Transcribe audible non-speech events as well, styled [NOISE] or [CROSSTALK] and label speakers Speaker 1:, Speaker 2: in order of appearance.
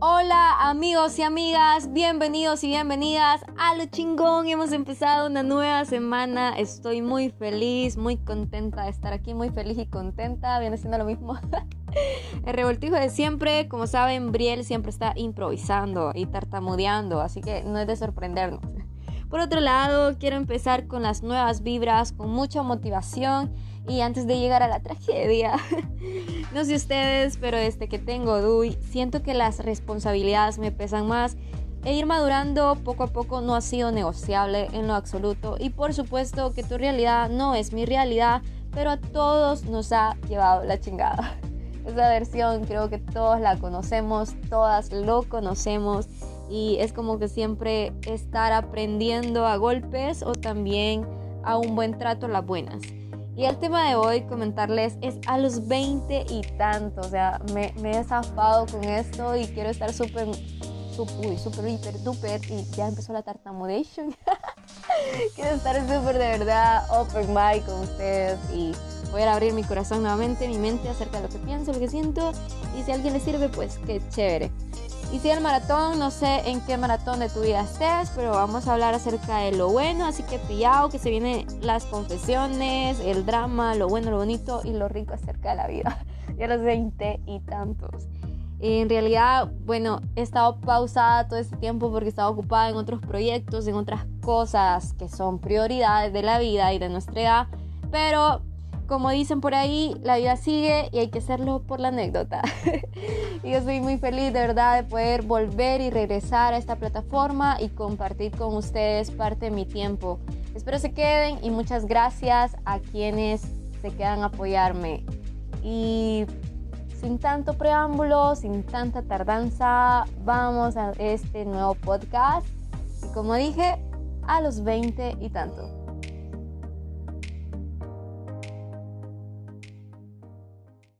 Speaker 1: Hola amigos y amigas, bienvenidos y bienvenidas a Lo Chingón. Hemos empezado una nueva semana. Estoy muy feliz, muy contenta de estar aquí, muy feliz y contenta. Viene siendo lo mismo. [LAUGHS] El revoltijo de siempre, como saben, Briel siempre está improvisando y tartamudeando, así que no es de sorprendernos. Por otro lado, quiero empezar con las nuevas vibras, con mucha motivación y antes de llegar a la tragedia. [LAUGHS] no sé ustedes, pero desde que tengo DUI, siento que las responsabilidades me pesan más e ir madurando poco a poco no ha sido negociable en lo absoluto y por supuesto que tu realidad no es mi realidad, pero a todos nos ha llevado la chingada. [LAUGHS] Esa versión creo que todos la conocemos, todas lo conocemos y es como que siempre estar aprendiendo a golpes o también a un buen trato las buenas. Y el tema de hoy comentarles es a los 20 y tanto, o sea, me, me he zafado con esto y quiero estar súper, súper, súper, hiper, duper y ya empezó la tartamudation. [LAUGHS] quiero estar súper de verdad open mind con ustedes y a abrir mi corazón nuevamente, mi mente acerca de lo que pienso, lo que siento y si a alguien le sirve, pues qué chévere. Y si el maratón, no sé en qué maratón de tu vida estés, pero vamos a hablar acerca de lo bueno, así que pillado que se vienen las confesiones, el drama, lo bueno, lo bonito y lo rico acerca de la vida. [LAUGHS] Ya los 20 y tantos. En realidad, bueno, he estado pausada todo este tiempo porque estaba ocupada en otros proyectos, en otras cosas que son prioridades de la vida y de nuestra edad, pero como dicen por ahí, la vida sigue y hay que hacerlo por la anécdota. [LAUGHS] y yo estoy muy feliz de verdad de poder volver y regresar a esta plataforma y compartir con ustedes parte de mi tiempo. Espero se queden y muchas gracias a quienes se quedan a apoyarme. Y sin tanto preámbulo, sin tanta tardanza, vamos a este nuevo podcast. Y como dije, a los 20 y tanto.